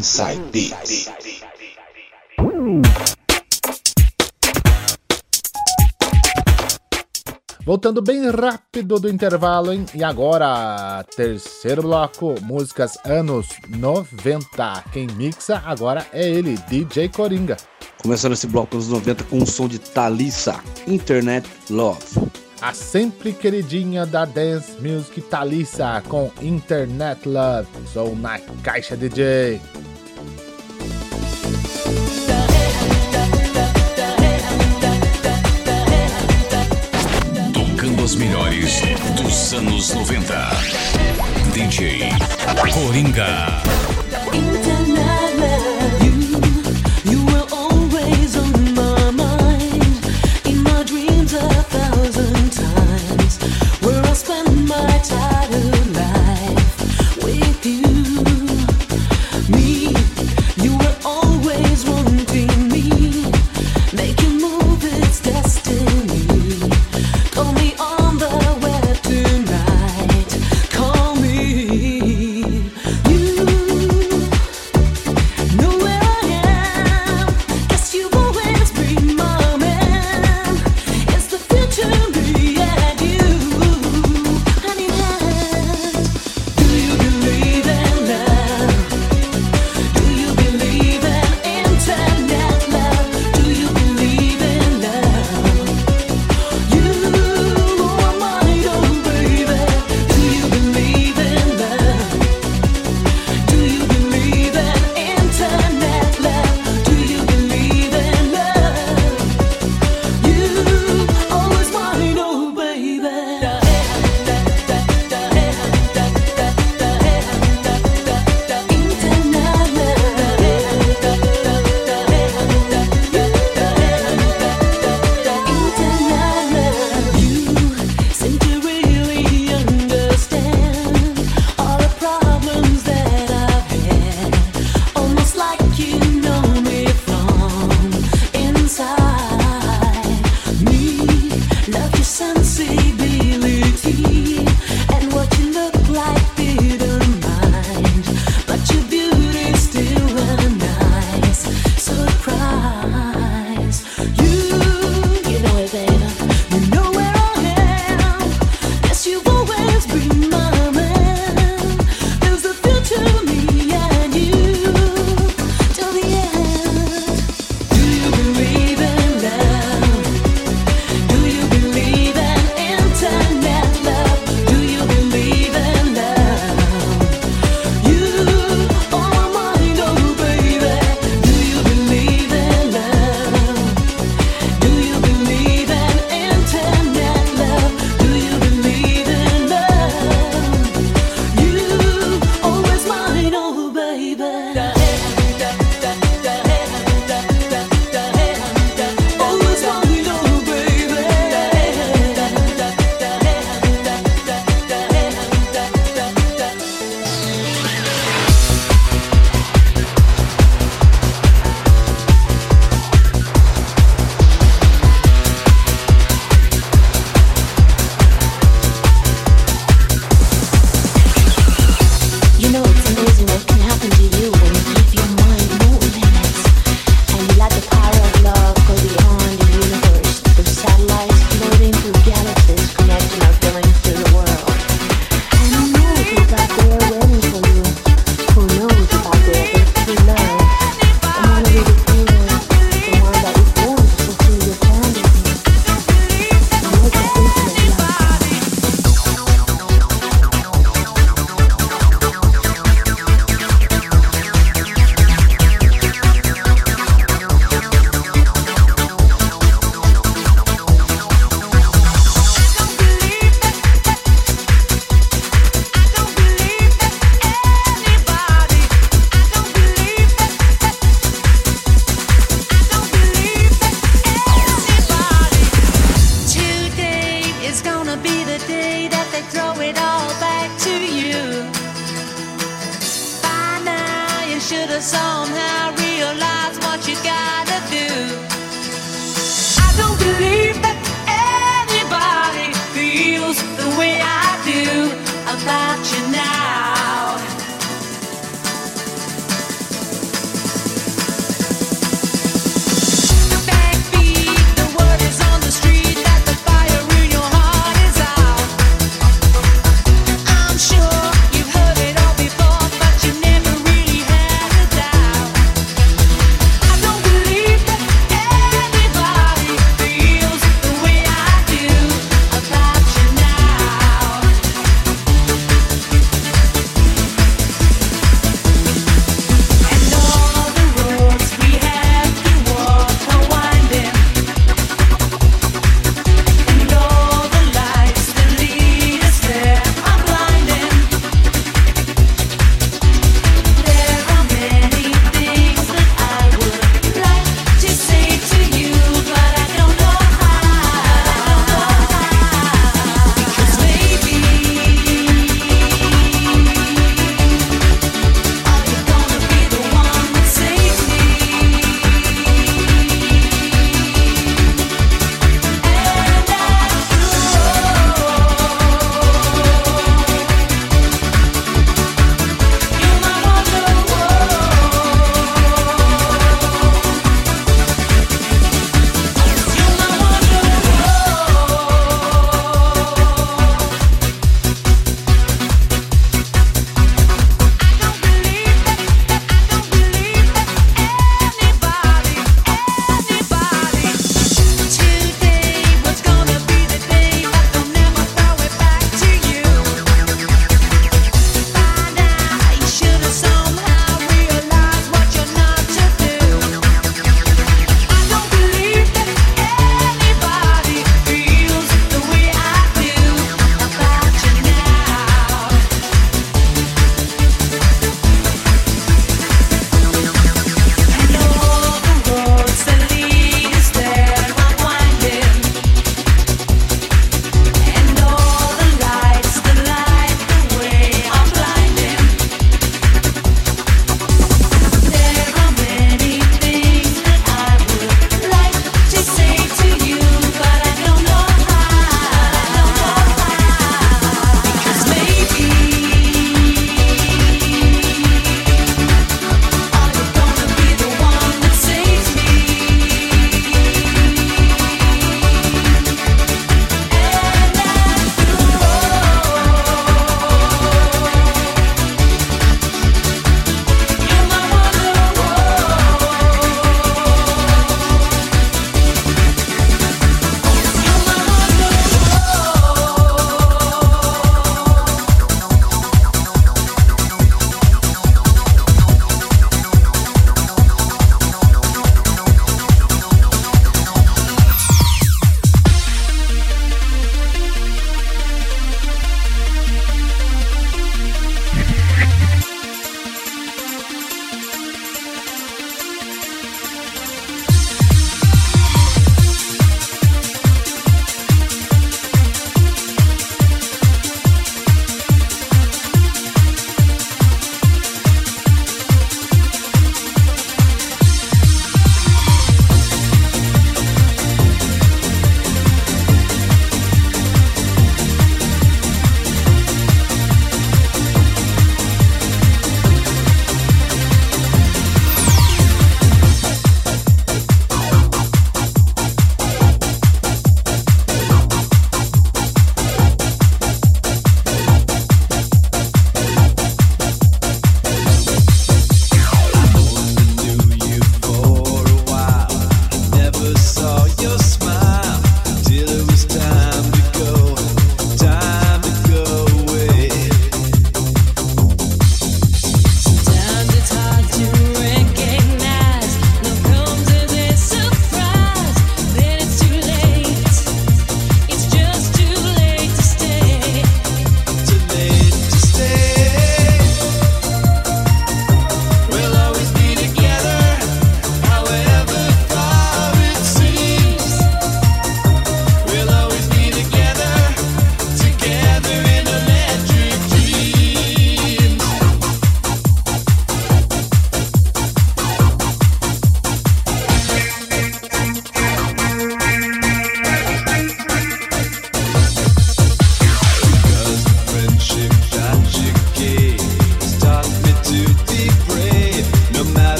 Inside Beats. Voltando bem rápido do intervalo, hein? E agora, terceiro bloco, músicas anos 90. Quem mixa agora é ele, DJ Coringa. Começando esse bloco anos 90 com o som de Thalissa, Internet Love. A sempre queridinha da Dance Music Thalissa com Internet Love. Sou na Caixa DJ. anos 90. DJ Coringa.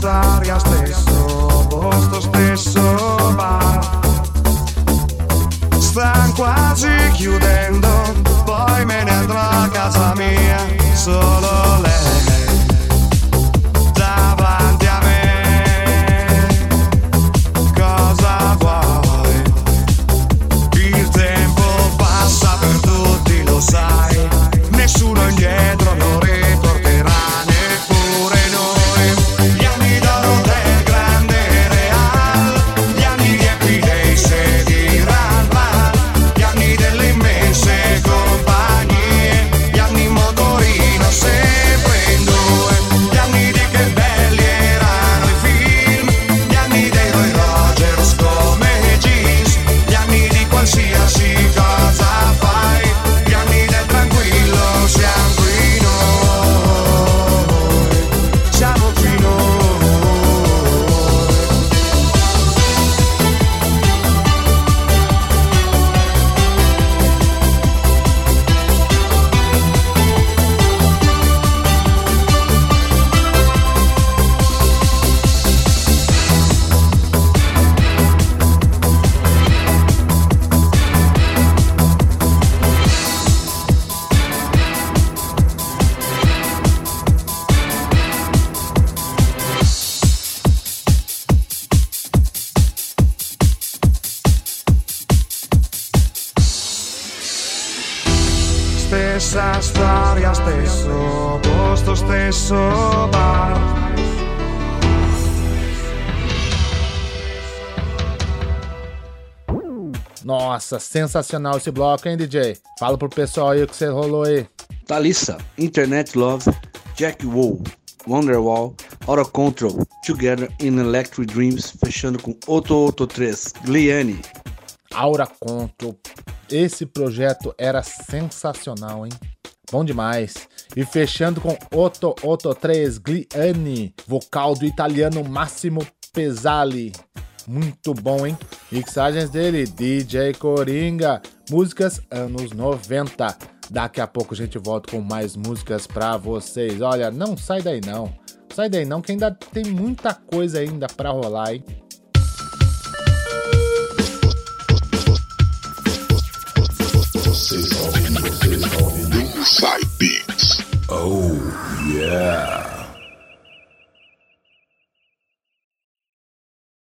quest'aria stesso, posto stesso va. Stan quasi chiudendo, poi me ne andrò a casa mia, solo Storia, stesso posto, stesso bar. Nossa, sensacional esse bloco, hein, DJ? Fala pro pessoal aí o que você rolou aí. Thalissa, Internet Love, Jack Woo, Wonderwall, Out of Control, Together in Electric Dreams, fechando com Otto Otto 3, Gliane. Aura Conto. Esse projeto era sensacional, hein? Bom demais. E fechando com Otto Otto 3 Gliani, vocal do italiano Massimo Pesali. Muito bom, hein? Mixagens dele, DJ Coringa. Músicas anos 90. Daqui a pouco a gente volta com mais músicas pra vocês. Olha, não sai daí não. Sai daí não, que ainda tem muita coisa ainda pra rolar, hein? Beats. Oh, yeah.